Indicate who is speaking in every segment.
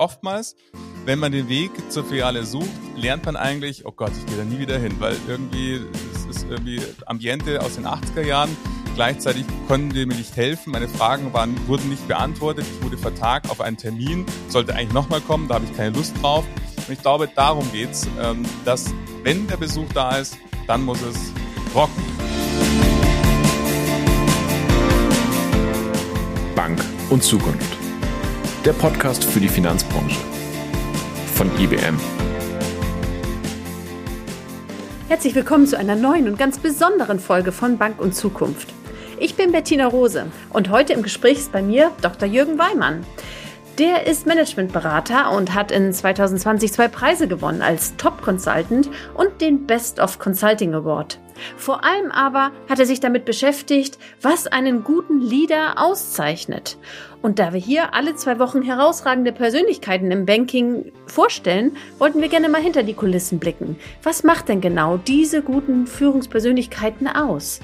Speaker 1: oftmals, wenn man den Weg zur Filiale sucht, lernt man eigentlich, oh Gott, ich gehe da nie wieder hin, weil irgendwie, es ist irgendwie Ambiente aus den 80er Jahren. Gleichzeitig konnten die mir nicht helfen. Meine Fragen waren, wurden nicht beantwortet. Ich wurde vertagt auf einen Termin, sollte eigentlich nochmal kommen, da habe ich keine Lust drauf. Und ich glaube, darum geht's, ähm, dass wenn der Besuch da ist, dann muss es rocken.
Speaker 2: Bank und Zukunft. Der Podcast für die Finanzbranche von IBM.
Speaker 3: Herzlich willkommen zu einer neuen und ganz besonderen Folge von Bank und Zukunft. Ich bin Bettina Rose und heute im Gespräch ist bei mir Dr. Jürgen Weimann. Der ist Managementberater und hat in 2020 zwei Preise gewonnen als Top Consultant und den Best of Consulting Award. Vor allem aber hat er sich damit beschäftigt, was einen guten Leader auszeichnet. Und da wir hier alle zwei Wochen herausragende Persönlichkeiten im Banking vorstellen, wollten wir gerne mal hinter die Kulissen blicken. Was macht denn genau diese guten Führungspersönlichkeiten aus?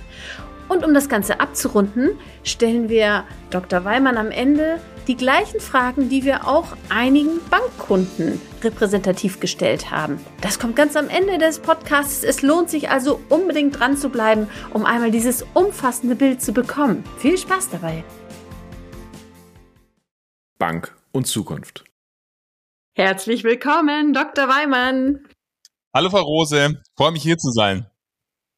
Speaker 3: Und um das Ganze abzurunden, stellen wir Dr. Weimann am Ende die gleichen Fragen, die wir auch einigen Bankkunden repräsentativ gestellt haben. Das kommt ganz am Ende des Podcasts. Es lohnt sich also unbedingt dran zu bleiben, um einmal dieses umfassende Bild zu bekommen. Viel Spaß dabei.
Speaker 2: Bank und Zukunft.
Speaker 3: Herzlich willkommen, Dr. Weimann.
Speaker 1: Hallo, Frau Rose. Freue mich hier zu sein.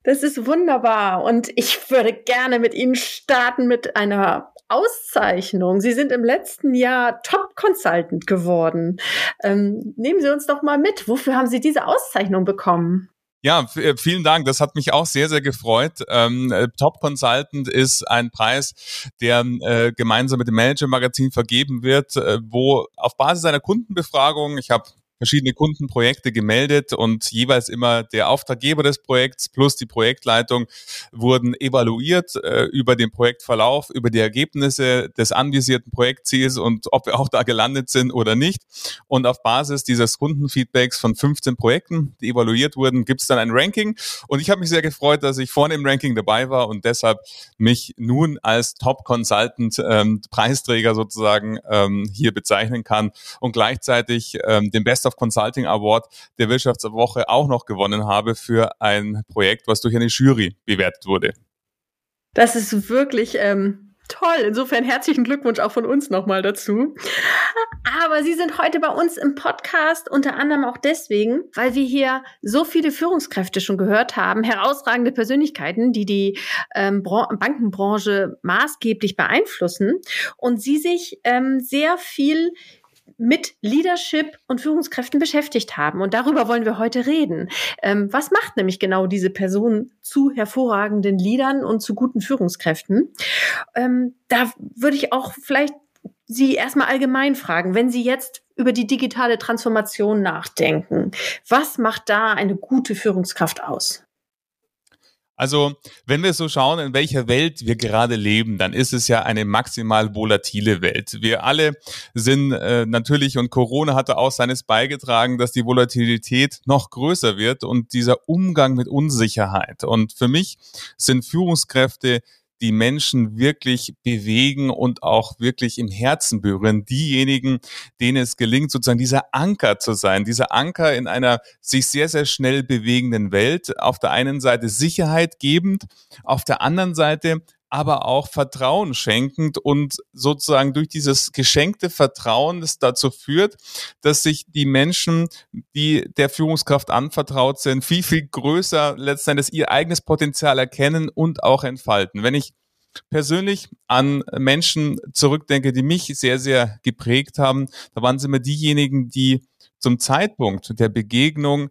Speaker 3: Das ist wunderbar und ich würde gerne mit Ihnen starten mit einer Auszeichnung. Sie sind im letzten Jahr Top Consultant geworden. Ähm, nehmen Sie uns doch mal mit. Wofür haben Sie diese Auszeichnung bekommen?
Speaker 1: Ja, äh, vielen Dank. Das hat mich auch sehr, sehr gefreut. Ähm, äh, Top Consultant ist ein Preis, der äh, gemeinsam mit dem Manager Magazin vergeben wird, äh, wo auf Basis einer Kundenbefragung, ich habe verschiedene Kundenprojekte gemeldet und jeweils immer der Auftraggeber des Projekts plus die Projektleitung wurden evaluiert äh, über den Projektverlauf, über die Ergebnisse des anvisierten Projektziels und ob wir auch da gelandet sind oder nicht. Und auf Basis dieses Kundenfeedbacks von 15 Projekten, die evaluiert wurden, gibt es dann ein Ranking. Und ich habe mich sehr gefreut, dass ich vorne im Ranking dabei war und deshalb mich nun als Top Consultant ähm, Preisträger sozusagen ähm, hier bezeichnen kann und gleichzeitig ähm, den Best of Consulting Award der Wirtschaftswoche auch noch gewonnen habe für ein Projekt, was durch eine Jury bewertet wurde.
Speaker 3: Das ist wirklich ähm, toll. Insofern herzlichen Glückwunsch auch von uns nochmal dazu. Aber Sie sind heute bei uns im Podcast unter anderem auch deswegen, weil wir hier so viele Führungskräfte schon gehört haben, herausragende Persönlichkeiten, die die ähm, Bankenbranche maßgeblich beeinflussen und Sie sich ähm, sehr viel mit Leadership und Führungskräften beschäftigt haben. Und darüber wollen wir heute reden. Ähm, was macht nämlich genau diese Person zu hervorragenden Leadern und zu guten Führungskräften? Ähm, da würde ich auch vielleicht Sie erstmal allgemein fragen, wenn Sie jetzt über die digitale Transformation nachdenken, was macht da eine gute Führungskraft aus?
Speaker 1: Also, wenn wir so schauen, in welcher Welt wir gerade leben, dann ist es ja eine maximal volatile Welt. Wir alle sind äh, natürlich, und Corona hatte auch seines beigetragen, dass die Volatilität noch größer wird und dieser Umgang mit Unsicherheit. Und für mich sind Führungskräfte die Menschen wirklich bewegen und auch wirklich im Herzen berühren. Diejenigen, denen es gelingt, sozusagen dieser Anker zu sein, dieser Anker in einer sich sehr, sehr schnell bewegenden Welt. Auf der einen Seite Sicherheit gebend, auf der anderen Seite aber auch Vertrauen schenkend und sozusagen durch dieses geschenkte Vertrauen, das dazu führt, dass sich die Menschen, die der Führungskraft anvertraut sind, viel, viel größer letztendlich ihr eigenes Potenzial erkennen und auch entfalten. Wenn ich persönlich an Menschen zurückdenke, die mich sehr, sehr geprägt haben, da waren sie immer diejenigen, die zum Zeitpunkt der Begegnung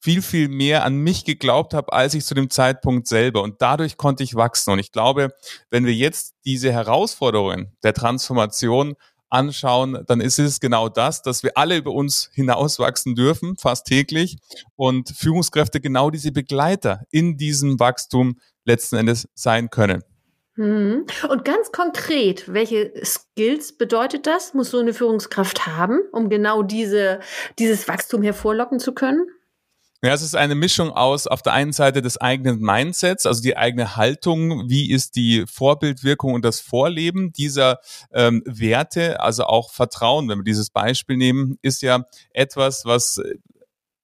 Speaker 1: viel, viel mehr an mich geglaubt habe, als ich zu dem Zeitpunkt selber. Und dadurch konnte ich wachsen. Und ich glaube, wenn wir jetzt diese Herausforderungen der Transformation anschauen, dann ist es genau das, dass wir alle über uns hinauswachsen dürfen, fast täglich. Und Führungskräfte genau diese Begleiter in diesem Wachstum letzten Endes sein können.
Speaker 3: Mhm. Und ganz konkret, welche Skills bedeutet das, muss so eine Führungskraft haben, um genau diese, dieses Wachstum hervorlocken zu können?
Speaker 1: Ja, es ist eine Mischung aus auf der einen Seite des eigenen Mindsets, also die eigene Haltung, wie ist die Vorbildwirkung und das Vorleben dieser ähm, Werte, also auch Vertrauen, wenn wir dieses Beispiel nehmen, ist ja etwas, was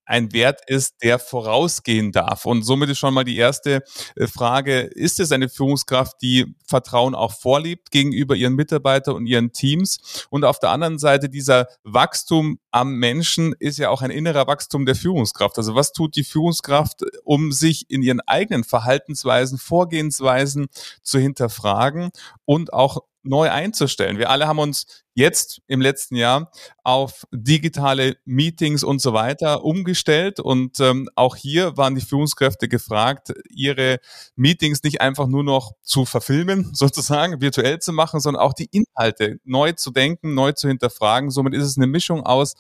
Speaker 1: ein Wert ist, der vorausgehen darf. Und somit ist schon mal die erste äh, Frage, ist es eine Führungskraft, die Vertrauen auch vorlebt gegenüber ihren Mitarbeitern und ihren Teams? Und auf der anderen Seite dieser Wachstum am Menschen ist ja auch ein innerer Wachstum der Führungskraft. Also was tut die Führungskraft, um sich in ihren eigenen Verhaltensweisen, Vorgehensweisen zu hinterfragen und auch neu einzustellen. Wir alle haben uns jetzt im letzten Jahr auf digitale Meetings und so weiter umgestellt. Und ähm, auch hier waren die Führungskräfte gefragt, ihre Meetings nicht einfach nur noch zu verfilmen, sozusagen virtuell zu machen, sondern auch die Inhalte neu zu denken, neu zu hinterfragen. Somit ist es eine Mischung aus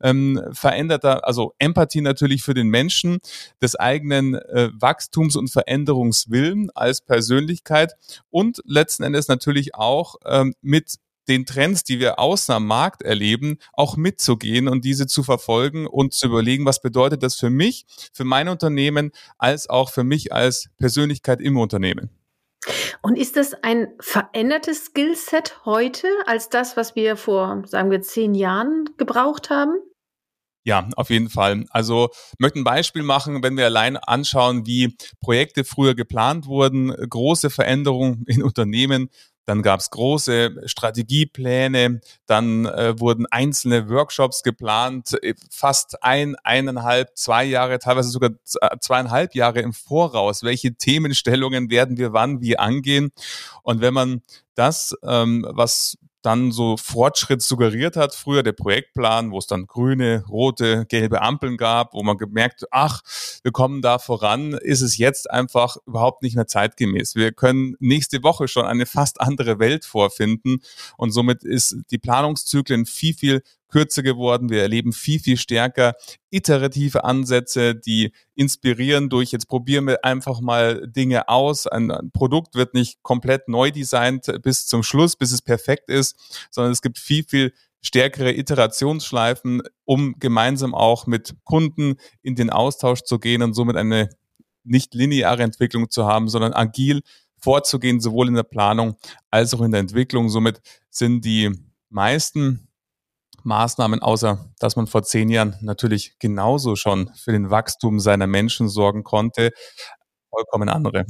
Speaker 1: ähm, veränderter, also Empathie natürlich für den Menschen, des eigenen äh, Wachstums- und Veränderungswillen als Persönlichkeit und letzten Endes natürlich auch ähm, mit den Trends, die wir außen am Markt erleben, auch mitzugehen und diese zu verfolgen und zu überlegen, was bedeutet das für mich, für mein Unternehmen, als auch für mich als Persönlichkeit im Unternehmen.
Speaker 3: Und ist das ein verändertes Skillset heute als das, was wir vor, sagen wir, zehn Jahren gebraucht haben?
Speaker 1: Ja, auf jeden Fall. Also möchte ein Beispiel machen, wenn wir allein anschauen, wie Projekte früher geplant wurden, große Veränderungen in Unternehmen, dann gab es große Strategiepläne, dann äh, wurden einzelne Workshops geplant, äh, fast ein, eineinhalb, zwei Jahre, teilweise sogar äh, zweieinhalb Jahre im Voraus. Welche Themenstellungen werden wir wann wie angehen? Und wenn man das, ähm, was dann so Fortschritt suggeriert hat. Früher der Projektplan, wo es dann grüne, rote, gelbe Ampeln gab, wo man gemerkt, ach, wir kommen da voran, ist es jetzt einfach überhaupt nicht mehr zeitgemäß. Wir können nächste Woche schon eine fast andere Welt vorfinden und somit ist die Planungszyklen viel, viel kürzer geworden. Wir erleben viel, viel stärker iterative Ansätze, die inspirieren durch, jetzt probieren wir einfach mal Dinge aus. Ein, ein, Produkt wird nicht komplett neu designt bis zum Schluss, bis es perfekt ist, sondern es gibt viel, viel stärkere Iterationsschleifen, um gemeinsam auch mit Kunden in den Austausch zu gehen und somit eine nicht lineare Entwicklung zu haben, sondern agil vorzugehen, sowohl in der Planung als auch in der Entwicklung. Somit sind die meisten Maßnahmen, außer dass man vor zehn Jahren natürlich genauso schon für den Wachstum seiner Menschen sorgen konnte, vollkommen andere.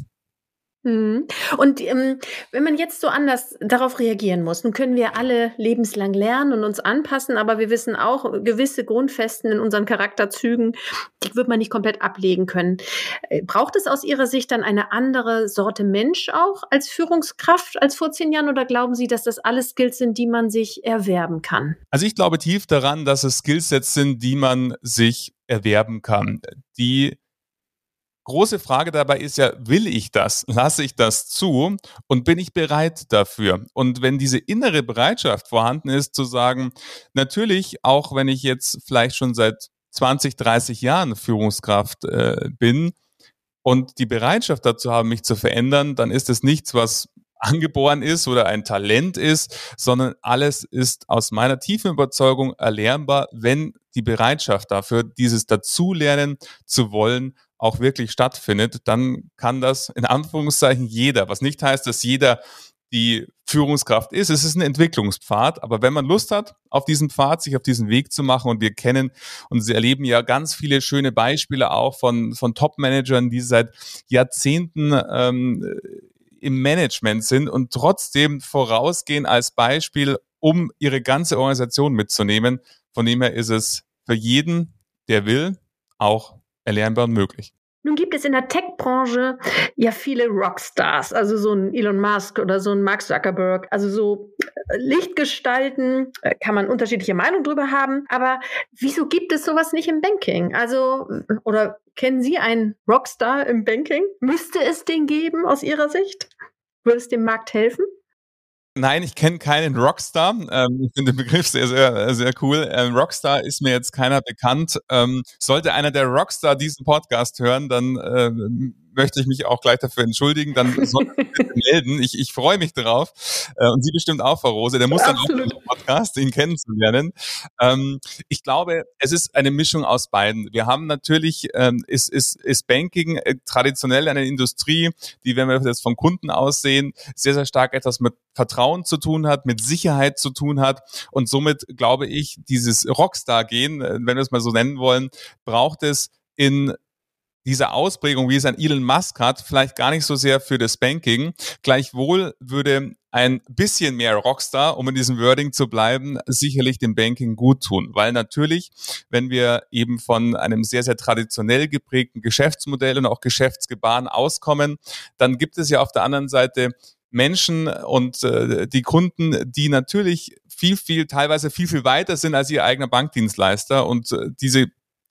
Speaker 3: Mhm. Und ähm, wenn man jetzt so anders darauf reagieren muss, nun können wir alle lebenslang lernen und uns anpassen, aber wir wissen auch, gewisse Grundfesten in unseren Charakterzügen, die wird man nicht komplett ablegen können. Äh, braucht es aus Ihrer Sicht dann eine andere Sorte Mensch auch als Führungskraft als vor zehn Jahren oder glauben Sie, dass das alles Skills sind, die man sich erwerben kann?
Speaker 1: Also ich glaube tief daran, dass es Skillsets sind, die man sich erwerben kann, die große Frage dabei ist ja, will ich das? Lasse ich das zu? Und bin ich bereit dafür? Und wenn diese innere Bereitschaft vorhanden ist, zu sagen, natürlich, auch wenn ich jetzt vielleicht schon seit 20, 30 Jahren Führungskraft äh, bin und die Bereitschaft dazu haben, mich zu verändern, dann ist es nichts, was angeboren ist oder ein Talent ist, sondern alles ist aus meiner tiefen Überzeugung erlernbar, wenn die Bereitschaft dafür, dieses Dazulernen zu wollen, auch wirklich stattfindet, dann kann das in Anführungszeichen jeder, was nicht heißt, dass jeder die Führungskraft ist. Es ist ein Entwicklungspfad, aber wenn man Lust hat, auf diesem Pfad, sich auf diesen Weg zu machen und wir kennen und sie erleben ja ganz viele schöne Beispiele auch von, von Top-Managern, die seit Jahrzehnten ähm, im Management sind und trotzdem vorausgehen als Beispiel, um ihre ganze Organisation mitzunehmen. Von dem her ist es für jeden, der will, auch erlernbar und möglich.
Speaker 3: Nun gibt es in der Tech-Branche ja viele Rockstars, also so ein Elon Musk oder so ein Mark Zuckerberg, also so äh, Lichtgestalten, äh, kann man unterschiedliche Meinungen drüber haben, aber wieso gibt es sowas nicht im Banking? Also, oder kennen Sie einen Rockstar im Banking? Müsste es den geben aus Ihrer Sicht? Würde es dem Markt helfen?
Speaker 1: Nein, ich kenne keinen Rockstar. Ähm, ich finde den Begriff sehr, sehr, sehr cool. Ähm, Rockstar ist mir jetzt keiner bekannt. Ähm, sollte einer der Rockstar diesen Podcast hören, dann äh, möchte ich mich auch gleich dafür entschuldigen. Dann soll ich melden. Ich, ich freue mich drauf. Äh, und Sie bestimmt auch, Frau Rose. Der muss Absolut. dann auch im Podcast, ihn kennenzulernen. Ähm, ich glaube, es ist eine Mischung aus beiden. Wir haben natürlich, ähm, ist, ist, ist Banking äh, traditionell eine Industrie, die, wenn wir jetzt von Kunden aussehen, sehr, sehr stark etwas mit Vertrauen zu tun hat, mit Sicherheit zu tun hat. Und somit glaube ich, dieses Rockstar-Gehen, äh, wenn wir es mal so nennen wollen, braucht es in dieser Ausprägung, wie es ein Elon Musk hat, vielleicht gar nicht so sehr für das Banking. Gleichwohl würde ein bisschen mehr Rockstar, um in diesem Wording zu bleiben, sicherlich dem Banking gut tun. Weil natürlich, wenn wir eben von einem sehr, sehr traditionell geprägten Geschäftsmodell und auch Geschäftsgebaren auskommen, dann gibt es ja auf der anderen Seite Menschen und äh, die Kunden, die natürlich viel, viel, teilweise viel, viel weiter sind als ihr eigener Bankdienstleister und äh, diese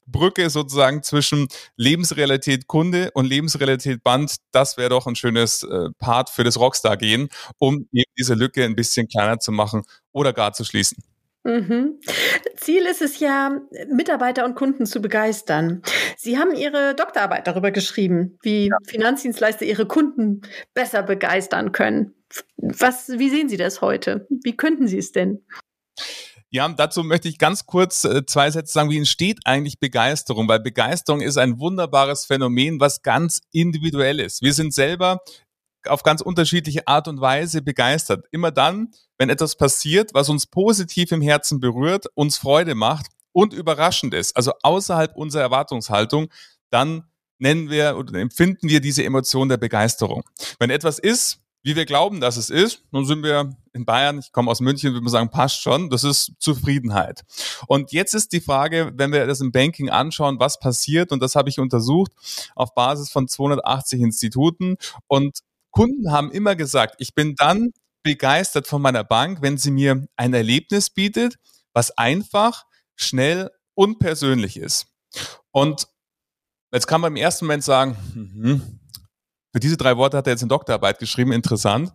Speaker 1: Brücke sozusagen zwischen Lebensrealität Kunde und Lebensrealität Band, das wäre doch ein schönes äh, Part für das Rockstar gehen, um eben diese Lücke ein bisschen kleiner zu machen oder gar zu schließen.
Speaker 3: Mhm. Ziel ist es ja, Mitarbeiter und Kunden zu begeistern. Sie haben Ihre Doktorarbeit darüber geschrieben, wie ja. Finanzdienstleister ihre Kunden besser begeistern können. Was, wie sehen Sie das heute? Wie könnten Sie es denn?
Speaker 1: Ja, dazu möchte ich ganz kurz äh, zwei Sätze sagen, wie entsteht eigentlich Begeisterung? Weil Begeisterung ist ein wunderbares Phänomen, was ganz individuell ist. Wir sind selber auf ganz unterschiedliche Art und Weise begeistert. Immer dann, wenn etwas passiert, was uns positiv im Herzen berührt, uns Freude macht und überraschend ist, also außerhalb unserer Erwartungshaltung, dann nennen wir oder empfinden wir diese Emotion der Begeisterung. Wenn etwas ist, wie wir glauben, dass es ist, nun sind wir in Bayern, ich komme aus München, würde man sagen, passt schon, das ist Zufriedenheit. Und jetzt ist die Frage, wenn wir das im Banking anschauen, was passiert, und das habe ich untersucht auf Basis von 280 Instituten. Und Kunden haben immer gesagt, ich bin dann begeistert von meiner Bank, wenn sie mir ein Erlebnis bietet, was einfach, schnell und persönlich ist. Und jetzt kann man im ersten Moment sagen, hm, für diese drei Worte hat er jetzt eine Doktorarbeit geschrieben, interessant.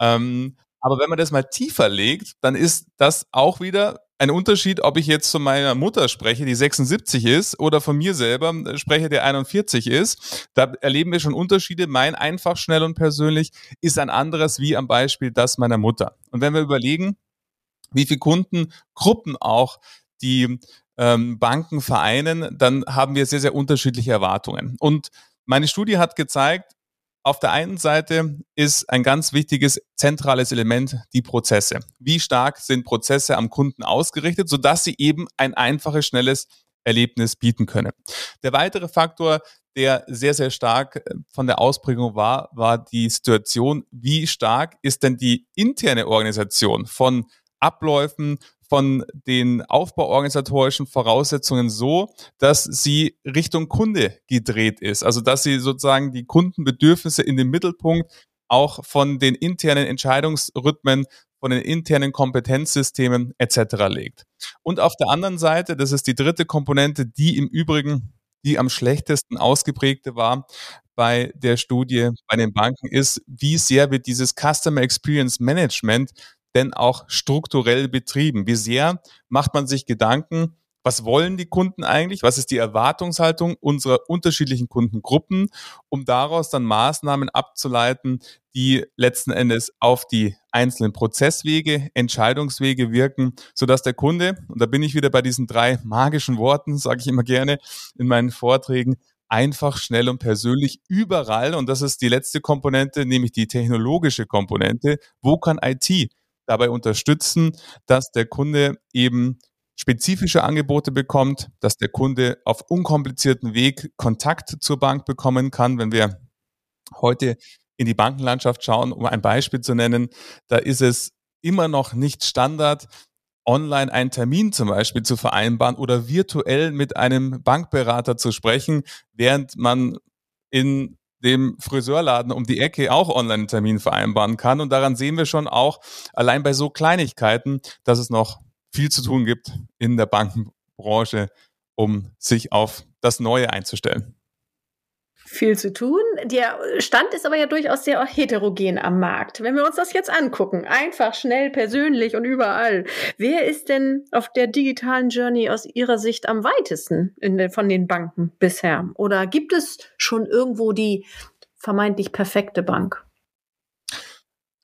Speaker 1: Ähm, aber wenn man das mal tiefer legt, dann ist das auch wieder ein Unterschied, ob ich jetzt von meiner Mutter spreche, die 76 ist, oder von mir selber äh, spreche, der 41 ist. Da erleben wir schon Unterschiede. Mein einfach, schnell und persönlich ist ein anderes wie am Beispiel das meiner Mutter. Und wenn wir überlegen, wie viele Kundengruppen auch die ähm, Banken vereinen, dann haben wir sehr, sehr unterschiedliche Erwartungen. Und meine Studie hat gezeigt, auf der einen Seite ist ein ganz wichtiges zentrales Element die Prozesse. Wie stark sind Prozesse am Kunden ausgerichtet, sodass sie eben ein einfaches, schnelles Erlebnis bieten können. Der weitere Faktor, der sehr, sehr stark äh, von der Ausprägung war, war die Situation, wie stark ist denn die interne Organisation von Abläufen, von den aufbauorganisatorischen Voraussetzungen so, dass sie Richtung Kunde gedreht ist. Also dass sie sozusagen die Kundenbedürfnisse in den Mittelpunkt auch von den internen Entscheidungsrhythmen, von den internen Kompetenzsystemen etc. legt. Und auf der anderen Seite, das ist die dritte Komponente, die im Übrigen die am schlechtesten ausgeprägte war bei der Studie bei den Banken, ist, wie sehr wird dieses Customer Experience Management denn auch strukturell betrieben? Wie sehr macht man sich Gedanken, was wollen die Kunden eigentlich? Was ist die Erwartungshaltung unserer unterschiedlichen Kundengruppen, um daraus dann Maßnahmen abzuleiten, die letzten Endes auf die einzelnen Prozesswege, Entscheidungswege wirken, sodass der Kunde, und da bin ich wieder bei diesen drei magischen Worten, sage ich immer gerne in meinen Vorträgen, einfach, schnell und persönlich überall, und das ist die letzte Komponente, nämlich die technologische Komponente, wo kann IT dabei unterstützen, dass der Kunde eben spezifische Angebote bekommt, dass der Kunde auf unkomplizierten Weg Kontakt zur Bank bekommen kann. Wenn wir heute in die Bankenlandschaft schauen, um ein Beispiel zu nennen, da ist es immer noch nicht Standard, online einen Termin zum Beispiel zu vereinbaren oder virtuell mit einem Bankberater zu sprechen, während man in dem Friseurladen um die Ecke auch online einen Termin vereinbaren kann. Und daran sehen wir schon auch allein bei so Kleinigkeiten, dass es noch viel zu tun gibt in der Bankenbranche, um sich auf das Neue einzustellen
Speaker 3: viel zu tun. Der Stand ist aber ja durchaus sehr heterogen am Markt. Wenn wir uns das jetzt angucken, einfach, schnell, persönlich und überall, wer ist denn auf der digitalen Journey aus Ihrer Sicht am weitesten den, von den Banken bisher? Oder gibt es schon irgendwo die vermeintlich perfekte Bank?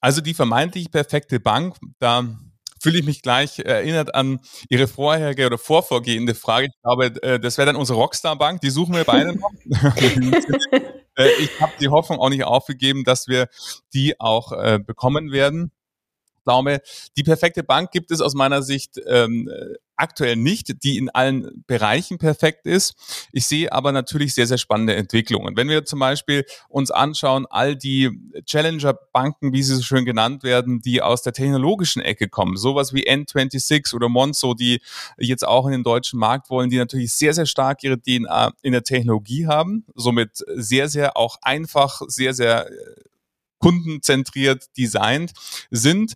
Speaker 1: Also die vermeintlich perfekte Bank, da fühle ich mich gleich erinnert an Ihre vorherige oder vorvorgehende Frage. Ich glaube, äh, das wäre dann unsere Rockstar-Bank. Die suchen wir beide noch. Äh, ich habe die Hoffnung auch nicht aufgegeben, dass wir die auch äh, bekommen werden glaube, die perfekte Bank gibt es aus meiner Sicht ähm, aktuell nicht, die in allen Bereichen perfekt ist. Ich sehe aber natürlich sehr, sehr spannende Entwicklungen. Wenn wir zum Beispiel uns anschauen, all die Challenger-Banken, wie sie so schön genannt werden, die aus der technologischen Ecke kommen, sowas wie N26 oder Monzo, die jetzt auch in den deutschen Markt wollen, die natürlich sehr, sehr stark ihre DNA in der Technologie haben, somit sehr, sehr auch einfach, sehr, sehr kundenzentriert designt sind.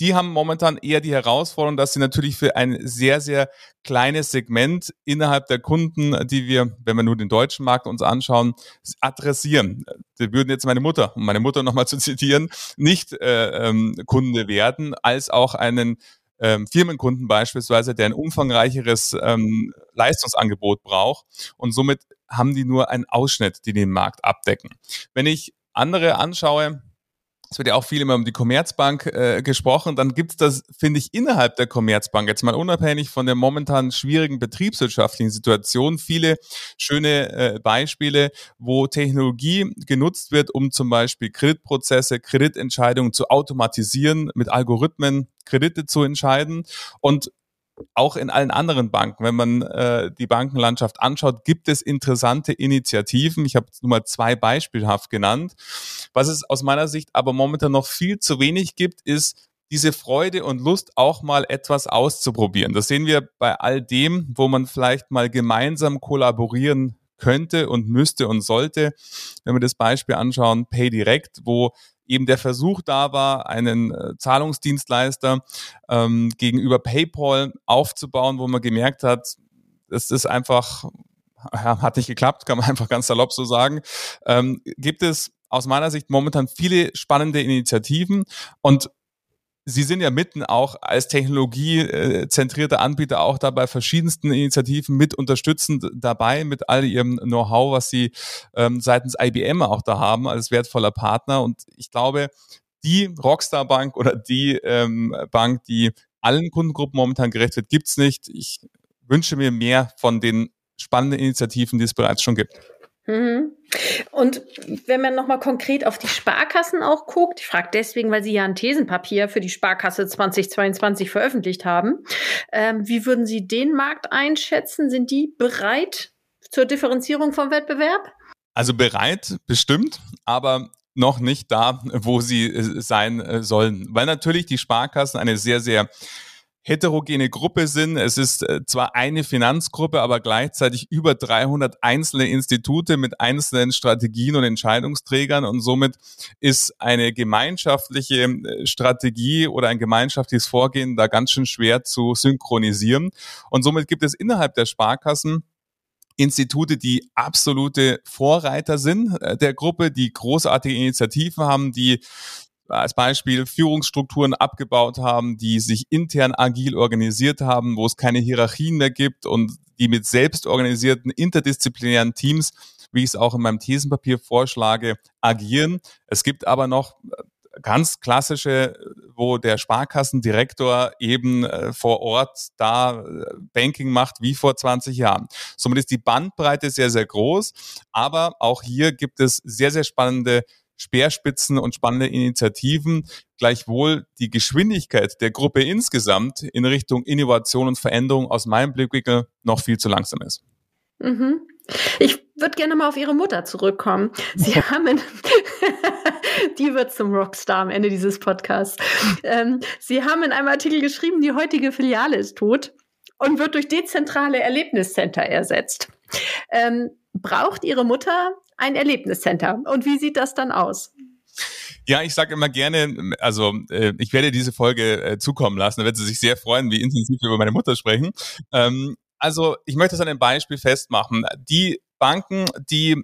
Speaker 1: Die haben momentan eher die Herausforderung, dass sie natürlich für ein sehr, sehr kleines Segment innerhalb der Kunden, die wir, wenn wir nur den deutschen Markt uns anschauen, adressieren. Die würden jetzt meine Mutter, um meine Mutter nochmal zu zitieren, nicht äh, ähm, Kunde werden, als auch einen ähm, Firmenkunden beispielsweise, der ein umfangreicheres ähm, Leistungsangebot braucht. Und somit haben die nur einen Ausschnitt, die den Markt abdecken. Wenn ich andere anschaue, es wird ja auch viel immer um die Commerzbank äh, gesprochen, dann gibt es das, finde ich, innerhalb der Commerzbank, jetzt mal unabhängig von der momentan schwierigen betriebswirtschaftlichen Situation, viele schöne äh, Beispiele, wo Technologie genutzt wird, um zum Beispiel Kreditprozesse, Kreditentscheidungen zu automatisieren, mit Algorithmen Kredite zu entscheiden. Und auch in allen anderen Banken, wenn man äh, die Bankenlandschaft anschaut, gibt es interessante Initiativen. Ich habe nur mal zwei beispielhaft genannt. Was es aus meiner Sicht aber momentan noch viel zu wenig gibt, ist diese Freude und Lust, auch mal etwas auszuprobieren. Das sehen wir bei all dem, wo man vielleicht mal gemeinsam kollaborieren könnte und müsste und sollte. Wenn wir das Beispiel anschauen, PayDirect, wo eben der Versuch da war, einen äh, Zahlungsdienstleister ähm, gegenüber PayPal aufzubauen, wo man gemerkt hat, es ist einfach, ja, hat nicht geklappt, kann man einfach ganz salopp so sagen, ähm, gibt es aus meiner Sicht momentan viele spannende Initiativen und Sie sind ja mitten auch als technologiezentrierter Anbieter auch da bei verschiedensten Initiativen mit unterstützend dabei, mit all Ihrem Know-how, was Sie ähm, seitens IBM auch da haben als wertvoller Partner. Und ich glaube, die Rockstar Bank oder die ähm, Bank, die allen Kundengruppen momentan gerecht wird, gibt's nicht. Ich wünsche mir mehr von den spannenden Initiativen, die es bereits schon gibt.
Speaker 3: Mhm. Und wenn man nochmal konkret auf die Sparkassen auch guckt, ich frage deswegen, weil Sie ja ein Thesenpapier für die Sparkasse 2022 veröffentlicht haben, ähm, wie würden Sie den Markt einschätzen? Sind die bereit zur Differenzierung vom Wettbewerb?
Speaker 1: Also bereit, bestimmt, aber noch nicht da, wo sie äh, sein äh, sollen. Weil natürlich die Sparkassen eine sehr, sehr heterogene Gruppe sind. Es ist äh, zwar eine Finanzgruppe, aber gleichzeitig über 300 einzelne Institute mit einzelnen Strategien und Entscheidungsträgern und somit ist eine gemeinschaftliche äh, Strategie oder ein gemeinschaftliches Vorgehen da ganz schön schwer zu synchronisieren. Und somit gibt es innerhalb der Sparkassen Institute, die absolute Vorreiter sind äh, der Gruppe, die großartige Initiativen haben, die als Beispiel Führungsstrukturen abgebaut haben, die sich intern agil organisiert haben, wo es keine Hierarchien mehr gibt und die mit selbstorganisierten interdisziplinären Teams, wie ich es auch in meinem Thesenpapier vorschlage, agieren. Es gibt aber noch äh, ganz klassische, wo der Sparkassendirektor eben äh, vor Ort da äh, Banking macht wie vor 20 Jahren. Somit ist die Bandbreite sehr, sehr groß, aber auch hier gibt es sehr, sehr spannende Speerspitzen und spannende Initiativen, gleichwohl die Geschwindigkeit der Gruppe insgesamt in Richtung Innovation und Veränderung aus meinem Blickwinkel noch viel zu langsam ist.
Speaker 3: Mhm. Ich würde gerne mal auf Ihre Mutter zurückkommen. Sie haben, die wird zum Rockstar am Ende dieses Podcasts. Ähm, Sie haben in einem Artikel geschrieben, die heutige Filiale ist tot und wird durch dezentrale Erlebniscenter ersetzt. Ähm, braucht Ihre Mutter ein Erlebniscenter? Und wie sieht das dann aus?
Speaker 1: Ja, ich sage immer gerne, also äh, ich werde diese Folge äh, zukommen lassen, da wird sie sich sehr freuen, wie intensiv wir über meine Mutter sprechen. Ähm, also ich möchte es an einem Beispiel festmachen. Die Banken, die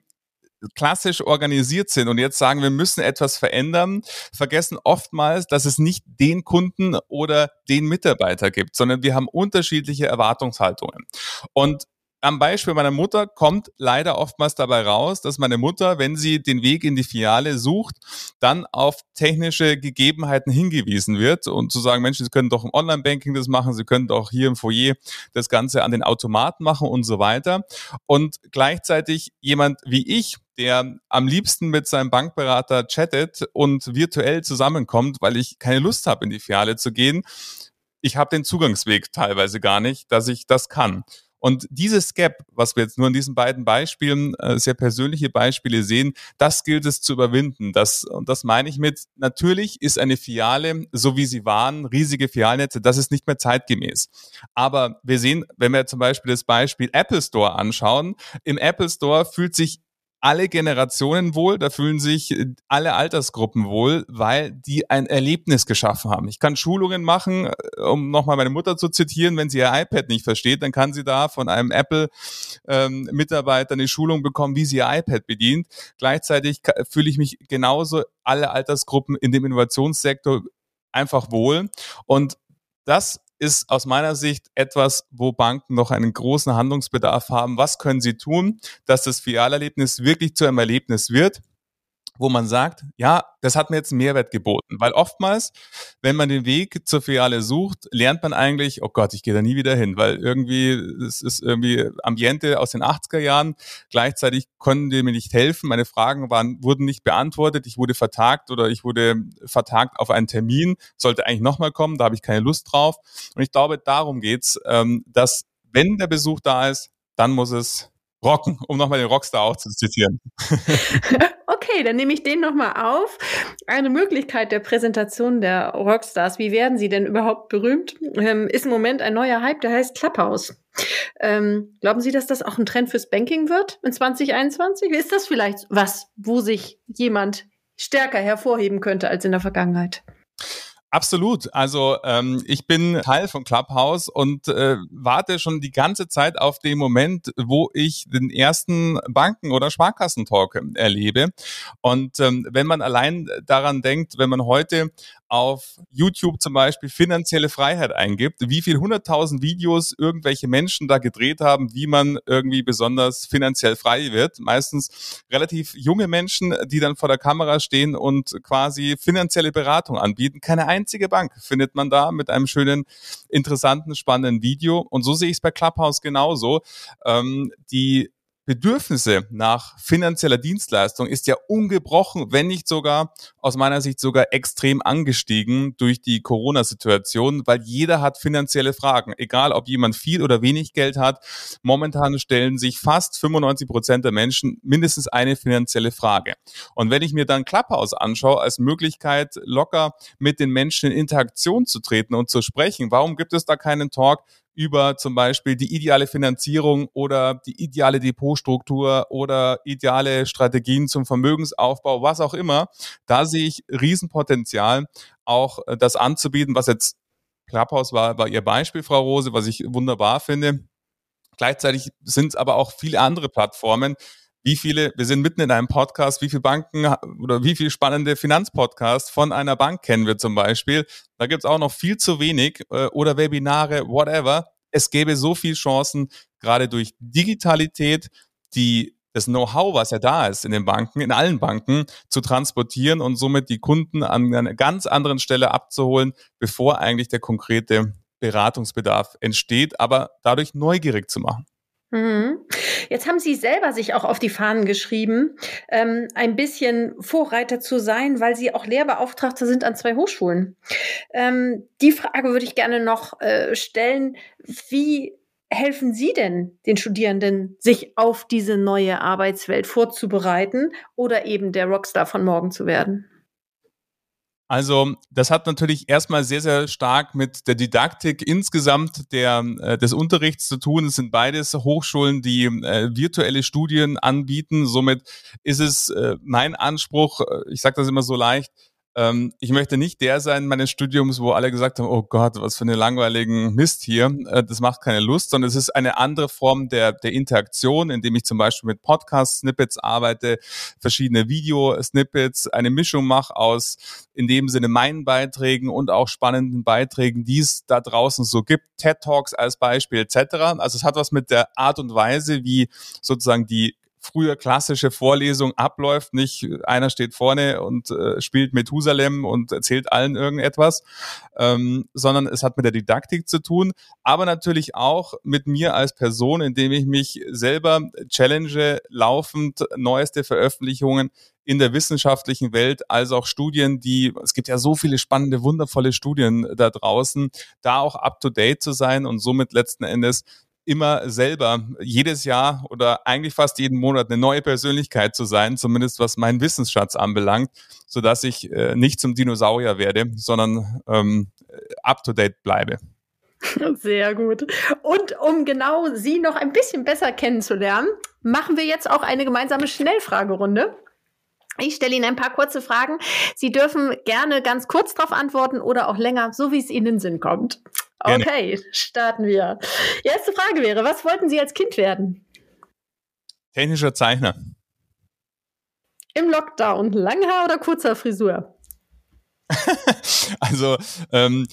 Speaker 1: klassisch organisiert sind und jetzt sagen, wir müssen etwas verändern, vergessen oftmals, dass es nicht den Kunden oder den Mitarbeiter gibt, sondern wir haben unterschiedliche Erwartungshaltungen. Und am Beispiel meiner Mutter kommt leider oftmals dabei raus, dass meine Mutter, wenn sie den Weg in die Filiale sucht, dann auf technische Gegebenheiten hingewiesen wird und zu sagen, Mensch, Sie können doch im Online-Banking das machen, Sie können doch hier im Foyer das Ganze an den Automaten machen und so weiter. Und gleichzeitig jemand wie ich, der am liebsten mit seinem Bankberater chattet und virtuell zusammenkommt, weil ich keine Lust habe, in die Filiale zu gehen. Ich habe den Zugangsweg teilweise gar nicht, dass ich das kann. Und dieses Gap, was wir jetzt nur in diesen beiden Beispielen, äh, sehr persönliche Beispiele sehen, das gilt es zu überwinden. Das, und das meine ich mit, natürlich ist eine Filiale, so wie sie waren, riesige Filialnetze, das ist nicht mehr zeitgemäß. Aber wir sehen, wenn wir zum Beispiel das Beispiel Apple Store anschauen, im Apple Store fühlt sich alle Generationen wohl, da fühlen sich äh, alle Altersgruppen wohl, weil die ein Erlebnis geschaffen haben. Ich kann Schulungen machen, äh, um nochmal meine Mutter zu zitieren, wenn sie ihr iPad nicht versteht, dann kann sie da von einem Apple-Mitarbeiter ähm, eine Schulung bekommen, wie sie ihr iPad bedient. Gleichzeitig fühle ich mich genauso alle Altersgruppen in dem Innovationssektor einfach wohl. Und das ist aus meiner Sicht etwas, wo Banken noch einen großen Handlungsbedarf haben. Was können sie tun, dass das Filialerlebnis wirklich zu einem Erlebnis wird? Wo man sagt, ja, das hat mir jetzt einen Mehrwert geboten. Weil oftmals, wenn man den Weg zur Filiale sucht, lernt man eigentlich, oh Gott, ich gehe da nie wieder hin, weil irgendwie, es ist irgendwie Ambiente aus den 80er Jahren. Gleichzeitig konnten die mir nicht helfen. Meine Fragen waren, wurden nicht beantwortet. Ich wurde vertagt oder ich wurde vertagt auf einen Termin, sollte eigentlich nochmal kommen, da habe ich keine Lust drauf. Und ich glaube, darum geht's, ähm, dass wenn der Besuch da ist, dann muss es rocken, um nochmal den Rockstar auch zu zitieren.
Speaker 3: Okay, dann nehme ich den nochmal auf. Eine Möglichkeit der Präsentation der Rockstars, wie werden sie denn überhaupt berühmt, ähm, ist im Moment ein neuer Hype, der heißt Clubhouse. Ähm, glauben Sie, dass das auch ein Trend fürs Banking wird in 2021? Ist das vielleicht was, wo sich jemand stärker hervorheben könnte als in der Vergangenheit?
Speaker 1: Absolut. Also ähm, ich bin Teil von Clubhouse und äh, warte schon die ganze Zeit auf den Moment, wo ich den ersten Banken- oder Sparkassentalk erlebe. Und ähm, wenn man allein daran denkt, wenn man heute auf YouTube zum Beispiel finanzielle Freiheit eingibt, wie viel hunderttausend Videos irgendwelche Menschen da gedreht haben, wie man irgendwie besonders finanziell frei wird. Meistens relativ junge Menschen, die dann vor der Kamera stehen und quasi finanzielle Beratung anbieten. Keine einzige Bank findet man da mit einem schönen, interessanten, spannenden Video. Und so sehe ich es bei Clubhouse genauso. Ähm, die Bedürfnisse nach finanzieller Dienstleistung ist ja ungebrochen, wenn nicht sogar aus meiner Sicht sogar extrem angestiegen durch die Corona-Situation, weil jeder hat finanzielle Fragen. Egal, ob jemand viel oder wenig Geld hat. Momentan stellen sich fast 95 Prozent der Menschen mindestens eine finanzielle Frage. Und wenn ich mir dann Clubhouse anschaue, als Möglichkeit, locker mit den Menschen in Interaktion zu treten und zu sprechen, warum gibt es da keinen Talk über zum Beispiel die ideale Finanzierung oder die ideale Depotstruktur oder ideale Strategien zum Vermögensaufbau, was auch immer. Da sehe ich Riesenpotenzial, auch äh, das anzubieten, was jetzt Clubhouse war, war Ihr Beispiel, Frau Rose, was ich wunderbar finde. Gleichzeitig sind es aber auch viele andere Plattformen, wie viele, wir sind mitten in einem Podcast, wie viele Banken oder wie viele spannende Finanzpodcasts von einer Bank kennen wir zum Beispiel. Da gibt's auch noch viel zu wenig äh, oder Webinare, whatever. Es gäbe so viele Chancen, gerade durch Digitalität, die das Know-how, was ja da ist in den Banken, in allen Banken, zu transportieren und somit die Kunden an einer ganz anderen Stelle abzuholen, bevor eigentlich der konkrete Beratungsbedarf entsteht, aber dadurch neugierig zu machen.
Speaker 3: Mhm. Jetzt haben Sie selber sich auch auf die Fahnen geschrieben, ähm, ein bisschen Vorreiter zu sein, weil Sie auch Lehrbeauftragte sind an zwei Hochschulen. Ähm, die Frage würde ich gerne noch äh, stellen. Wie helfen Sie denn den Studierenden, sich auf diese neue Arbeitswelt vorzubereiten oder eben der Rockstar von morgen zu werden?
Speaker 1: Also das hat natürlich erstmal sehr, sehr stark mit der Didaktik insgesamt der, äh, des Unterrichts zu tun. Es sind beides Hochschulen, die äh, virtuelle Studien anbieten. Somit ist es äh, mein Anspruch, äh, ich sage das immer so leicht, ähm, ich möchte nicht der sein meines Studiums, wo alle gesagt haben, oh Gott, was für eine langweiligen Mist hier. Äh, das macht keine Lust, sondern es ist eine andere Form der, der Interaktion, indem ich zum Beispiel mit Podcast-Snippets arbeite, verschiedene Video-Snippets, eine Mischung mache aus in dem Sinne meinen Beiträgen und auch spannenden Beiträgen, die es da draußen so gibt, TED Talks als Beispiel etc. Also es hat was mit der Art und Weise, wie sozusagen die früher klassische Vorlesung abläuft. Nicht einer steht vorne und äh, spielt Methusalem und erzählt allen irgendetwas, ähm, sondern es hat mit der Didaktik zu tun, aber natürlich auch mit mir als Person, indem ich mich selber challenge, laufend neueste Veröffentlichungen in der wissenschaftlichen Welt als auch Studien, die, es gibt ja so viele spannende, wundervolle Studien da draußen, da auch up to date zu sein und somit letzten Endes immer selber jedes Jahr oder eigentlich fast jeden Monat eine neue Persönlichkeit zu sein, zumindest was meinen Wissensschatz anbelangt, so dass ich äh, nicht zum Dinosaurier werde, sondern ähm, up to date bleibe.
Speaker 3: Sehr gut. Und um genau Sie noch ein bisschen besser kennenzulernen, machen wir jetzt auch eine gemeinsame Schnellfragerunde. Ich stelle Ihnen ein paar kurze Fragen. Sie dürfen gerne ganz kurz darauf antworten oder auch länger, so wie es Ihnen in den Sinn kommt. Okay, Gerne. starten wir. Die erste Frage wäre, was wollten Sie als Kind werden?
Speaker 1: Technischer Zeichner.
Speaker 3: Im Lockdown, Langhaar oder kurzer Frisur?
Speaker 1: also ähm,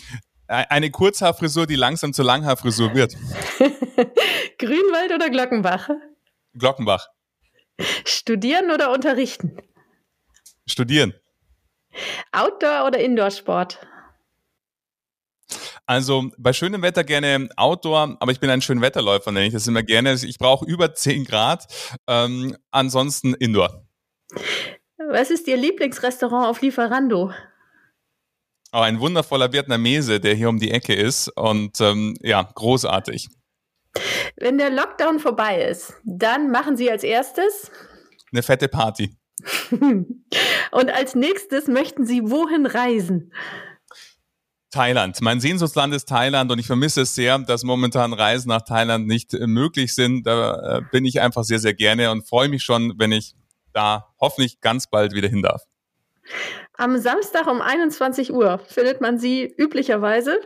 Speaker 1: e-, eine Kurzhaarfrisur, die langsam zur Langhaarfrisur wird.
Speaker 3: Grünwald oder Glockenbach?
Speaker 1: Glockenbach.
Speaker 3: Studieren oder unterrichten?
Speaker 1: Studieren.
Speaker 3: Outdoor oder Indoor-Sport?
Speaker 1: Also bei schönem Wetter gerne Outdoor, aber ich bin ein schön Wetterläufer, nenne ich das immer gerne. Ich brauche über 10 Grad, ähm, ansonsten Indoor.
Speaker 3: Was ist Ihr Lieblingsrestaurant auf Lieferando?
Speaker 1: Oh, ein wundervoller Vietnamese, der hier um die Ecke ist und ähm, ja, großartig.
Speaker 3: Wenn der Lockdown vorbei ist, dann machen Sie als erstes
Speaker 1: eine fette Party.
Speaker 3: und als nächstes möchten Sie wohin reisen?
Speaker 1: Thailand. Mein Sehnsuchtsland ist Thailand und ich vermisse es sehr, dass momentan Reisen nach Thailand nicht äh, möglich sind. Da äh, bin ich einfach sehr, sehr gerne und freue mich schon, wenn ich da hoffentlich ganz bald wieder hin darf.
Speaker 3: Am Samstag um 21 Uhr findet man Sie üblicherweise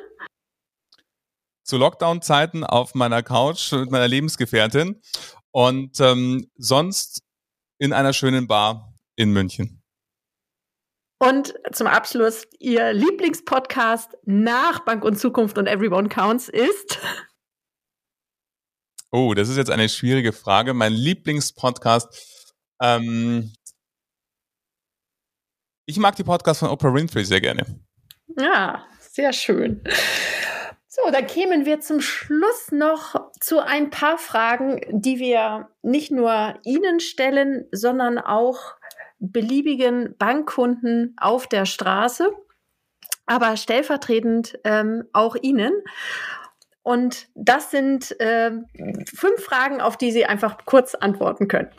Speaker 1: zu Lockdown-Zeiten auf meiner Couch mit meiner Lebensgefährtin und ähm, sonst in einer schönen Bar in München.
Speaker 3: Und zum Abschluss, Ihr Lieblingspodcast nach Bank und Zukunft und Everyone Counts ist?
Speaker 1: Oh, das ist jetzt eine schwierige Frage. Mein Lieblingspodcast. Ähm, ich mag die Podcasts von Oprah Winfrey sehr gerne.
Speaker 3: Ja, sehr schön. So, dann kämen wir zum Schluss noch zu ein paar Fragen, die wir nicht nur Ihnen stellen, sondern auch beliebigen Bankkunden auf der Straße, aber stellvertretend ähm, auch Ihnen. Und das sind äh, fünf Fragen, auf die Sie einfach kurz antworten können.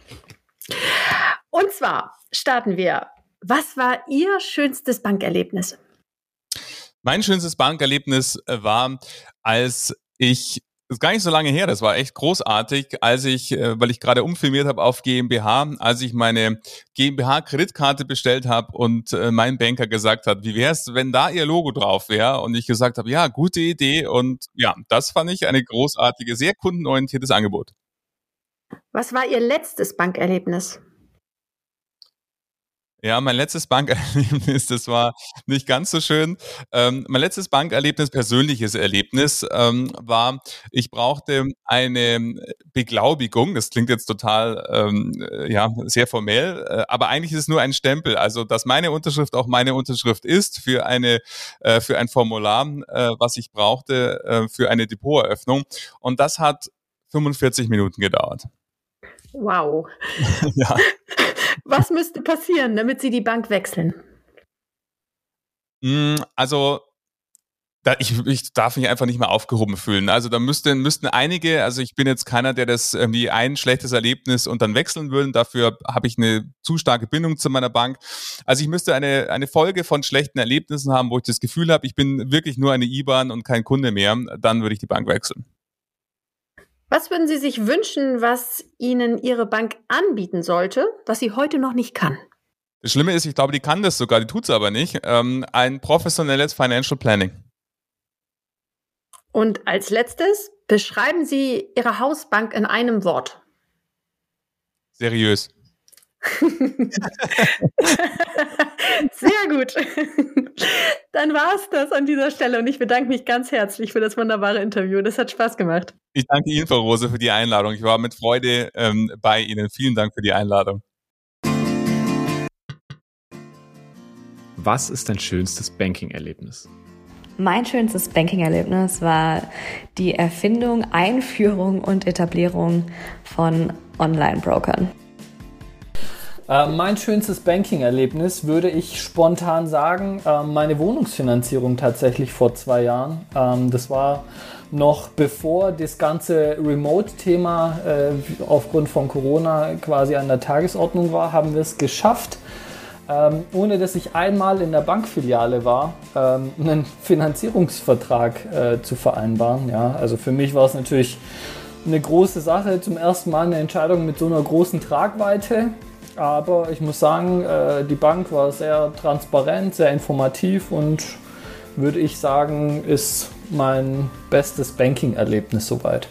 Speaker 3: Und zwar starten wir. Was war Ihr schönstes Bankerlebnis?
Speaker 1: Mein schönstes Bankerlebnis war, als ich das ist gar nicht so lange her, das war echt großartig, als ich, äh, weil ich gerade umfirmiert habe auf GmbH, als ich meine GmbH-Kreditkarte bestellt habe und äh, mein Banker gesagt hat, wie wäre es, wenn da ihr Logo drauf wäre? Und ich gesagt habe, ja, gute Idee. Und ja, das fand ich eine großartige, sehr kundenorientiertes Angebot.
Speaker 3: Was war Ihr letztes Bankerlebnis?
Speaker 1: Ja, mein letztes Bankerlebnis, das war nicht ganz so schön. Ähm, mein letztes Bankerlebnis, persönliches Erlebnis, ähm, war, ich brauchte eine Beglaubigung. Das klingt jetzt total, ähm, ja, sehr formell, äh, aber eigentlich ist es nur ein Stempel. Also, dass meine Unterschrift auch meine Unterschrift ist für eine, äh, für ein Formular, äh, was ich brauchte äh, für eine Depoteröffnung. Und das hat 45 Minuten gedauert.
Speaker 3: Wow. ja. Was müsste passieren, damit Sie die Bank wechseln?
Speaker 1: Mm, also ich, ich darf mich einfach nicht mehr aufgehoben fühlen. Also da müssten, müssten einige, also ich bin jetzt keiner, der das irgendwie ein schlechtes Erlebnis und dann wechseln würde. Dafür habe ich eine zu starke Bindung zu meiner Bank. Also ich müsste eine, eine Folge von schlechten Erlebnissen haben, wo ich das Gefühl habe, ich bin wirklich nur eine IBAN und kein Kunde mehr. Dann würde ich die Bank wechseln.
Speaker 3: Was würden Sie sich wünschen, was Ihnen Ihre Bank anbieten sollte, was sie heute noch nicht kann?
Speaker 1: Das Schlimme ist, ich glaube, die kann das sogar, die tut es aber nicht. Ähm, ein professionelles Financial Planning.
Speaker 3: Und als letztes beschreiben Sie Ihre Hausbank in einem Wort.
Speaker 1: Seriös.
Speaker 3: Sehr gut. Dann war es das an dieser Stelle und ich bedanke mich ganz herzlich für das wunderbare Interview. Das hat Spaß gemacht.
Speaker 1: Ich danke Ihnen, Frau Rose, für die Einladung. Ich war mit Freude ähm, bei Ihnen. Vielen Dank für die Einladung.
Speaker 2: Was ist dein schönstes Banking-Erlebnis?
Speaker 4: Mein schönstes Banking-Erlebnis war die Erfindung, Einführung und Etablierung von Online-Brokern.
Speaker 5: Äh, mein schönstes Banking-Erlebnis würde ich spontan sagen, äh, meine Wohnungsfinanzierung tatsächlich vor zwei Jahren. Ähm, das war noch bevor das ganze Remote-Thema äh, aufgrund von Corona quasi an der Tagesordnung war, haben wir es geschafft, ähm, ohne dass ich einmal in der Bankfiliale war, ähm, einen Finanzierungsvertrag äh, zu vereinbaren. Ja, also für mich war es natürlich eine große Sache, zum ersten Mal eine Entscheidung mit so einer großen Tragweite. Aber ich muss sagen, äh, die Bank war sehr transparent, sehr informativ und würde ich sagen, ist mein bestes Banking-Erlebnis soweit.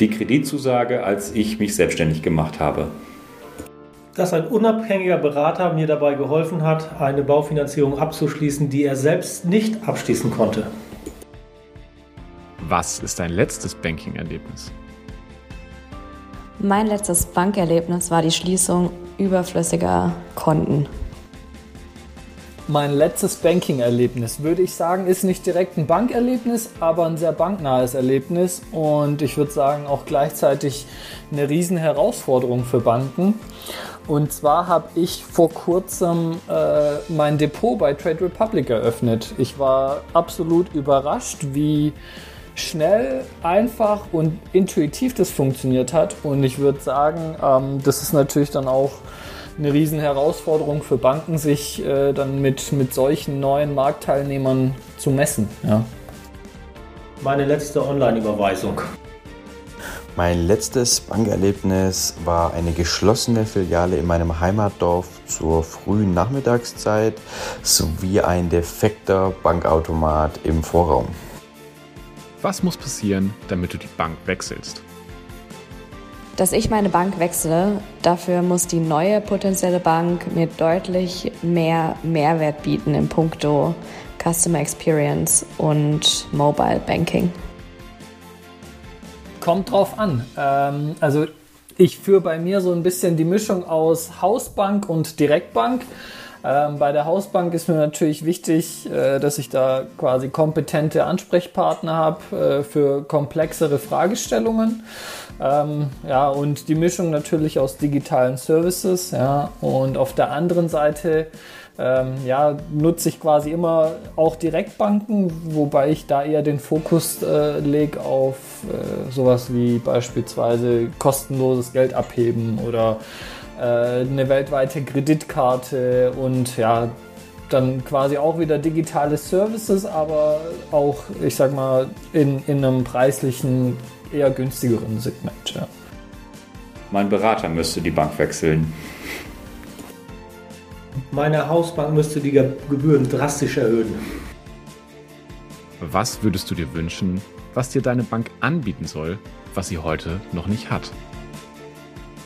Speaker 6: Die Kreditzusage, als ich mich selbstständig gemacht habe
Speaker 7: dass ein unabhängiger Berater mir dabei geholfen hat, eine Baufinanzierung abzuschließen, die er selbst nicht abschließen konnte.
Speaker 2: Was ist dein letztes Banking-Erlebnis?
Speaker 4: Mein letztes Bankerlebnis war die Schließung überflüssiger Konten.
Speaker 5: Mein letztes Banking-Erlebnis, würde ich sagen, ist nicht direkt ein Bankerlebnis, aber ein sehr banknahes Erlebnis und ich würde sagen auch gleichzeitig eine riesen Herausforderung für Banken. Und zwar habe ich vor kurzem äh, mein Depot bei Trade Republic eröffnet. Ich war absolut überrascht, wie schnell, einfach und intuitiv das funktioniert hat. Und ich würde sagen, ähm, das ist natürlich dann auch eine riesen Herausforderung für Banken, sich äh, dann mit, mit solchen neuen Marktteilnehmern zu messen. Ja.
Speaker 7: Meine letzte Online-Überweisung.
Speaker 8: Mein letztes Bankerlebnis war eine geschlossene Filiale in meinem Heimatdorf zur frühen Nachmittagszeit sowie ein defekter Bankautomat im Vorraum.
Speaker 2: Was muss passieren, damit du die Bank wechselst?
Speaker 4: Dass ich meine Bank wechsle, dafür muss die neue potenzielle Bank mir deutlich mehr Mehrwert bieten in puncto Customer Experience und Mobile Banking.
Speaker 5: Kommt drauf an. Ähm, also ich führe bei mir so ein bisschen die Mischung aus Hausbank und Direktbank. Ähm, bei der Hausbank ist mir natürlich wichtig, äh, dass ich da quasi kompetente Ansprechpartner habe äh, für komplexere Fragestellungen. Ähm, ja, und die Mischung natürlich aus digitalen Services. Ja, und auf der anderen Seite ähm, ja, nutze ich quasi immer auch Direktbanken, wobei ich da eher den Fokus äh, lege auf äh, sowas wie beispielsweise kostenloses Geld abheben oder eine weltweite Kreditkarte und ja, dann quasi auch wieder digitale Services, aber auch, ich sag mal, in, in einem preislichen, eher günstigeren Segment. Ja.
Speaker 6: Mein Berater müsste die Bank wechseln.
Speaker 7: Meine Hausbank müsste die Gebühren drastisch erhöhen.
Speaker 2: Was würdest du dir wünschen, was dir deine Bank anbieten soll, was sie heute noch nicht hat?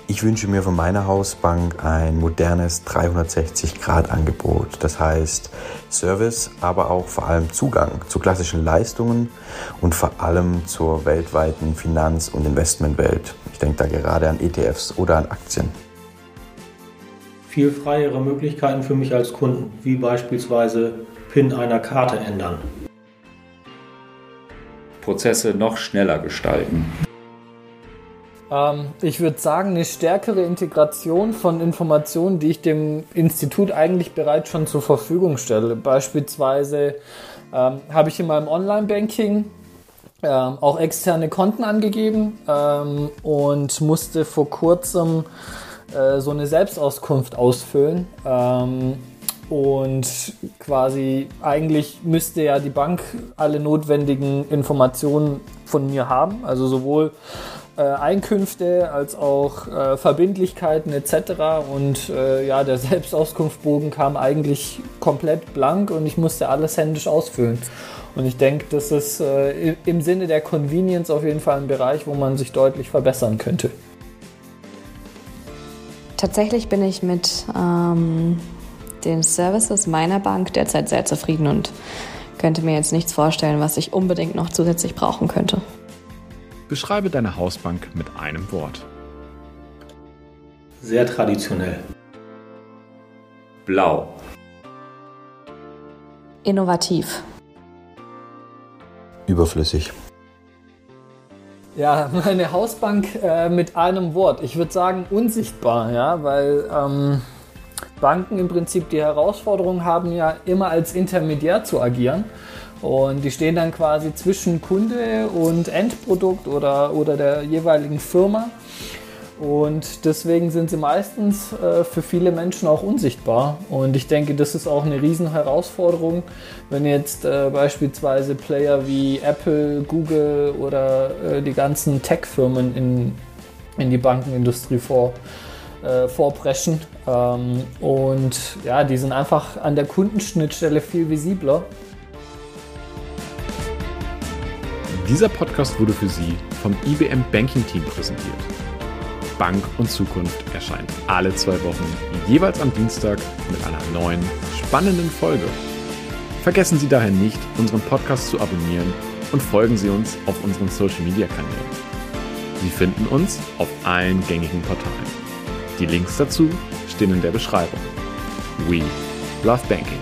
Speaker 8: Ich wünsche mir von meiner Hausbank ein modernes 360-Grad-Angebot. Das heißt Service, aber auch vor allem Zugang zu klassischen Leistungen und vor allem zur weltweiten Finanz- und Investmentwelt. Ich denke da gerade an ETFs oder an Aktien
Speaker 7: viel freiere Möglichkeiten für mich als Kunden, wie beispielsweise PIN einer Karte ändern.
Speaker 6: Prozesse noch schneller gestalten.
Speaker 5: Ähm, ich würde sagen, eine stärkere Integration von Informationen, die ich dem Institut eigentlich bereits schon zur Verfügung stelle. Beispielsweise ähm, habe ich in meinem Online-Banking ähm, auch externe Konten angegeben ähm, und musste vor kurzem äh, so eine Selbstauskunft ausfüllen. Ähm, und quasi eigentlich müsste ja die Bank alle notwendigen Informationen von mir haben, also sowohl äh, Einkünfte als auch äh, Verbindlichkeiten etc. Und äh, ja, der Selbstauskunftbogen kam eigentlich komplett blank und ich musste alles händisch ausfüllen. Und ich denke, das ist äh, im Sinne der Convenience auf jeden Fall ein Bereich, wo man sich deutlich verbessern könnte.
Speaker 4: Tatsächlich bin ich mit ähm, den Services meiner Bank derzeit sehr zufrieden und könnte mir jetzt nichts vorstellen, was ich unbedingt noch zusätzlich brauchen könnte.
Speaker 2: Beschreibe deine Hausbank mit einem Wort.
Speaker 7: Sehr traditionell.
Speaker 6: Blau.
Speaker 4: Innovativ.
Speaker 8: Überflüssig.
Speaker 5: Ja, meine Hausbank äh, mit einem Wort. Ich würde sagen unsichtbar, ja, weil ähm, Banken im Prinzip die Herausforderung haben, ja immer als Intermediär zu agieren. Und die stehen dann quasi zwischen Kunde und Endprodukt oder, oder der jeweiligen Firma. Und deswegen sind sie meistens äh, für viele Menschen auch unsichtbar. Und ich denke, das ist auch eine riesen Herausforderung, wenn jetzt äh, beispielsweise Player wie Apple, Google oder äh, die ganzen Tech-Firmen in, in die Bankenindustrie vor, äh, vorpreschen. Ähm, und ja, die sind einfach an der Kundenschnittstelle viel visibler.
Speaker 2: Dieser Podcast wurde für Sie vom IBM Banking Team präsentiert. Bank und Zukunft erscheint alle zwei Wochen, jeweils am Dienstag mit einer neuen, spannenden Folge. Vergessen Sie daher nicht, unseren Podcast zu abonnieren und folgen Sie uns auf unseren Social Media Kanälen. Sie finden uns auf allen gängigen Portalen. Die Links dazu stehen in der Beschreibung. We love banking.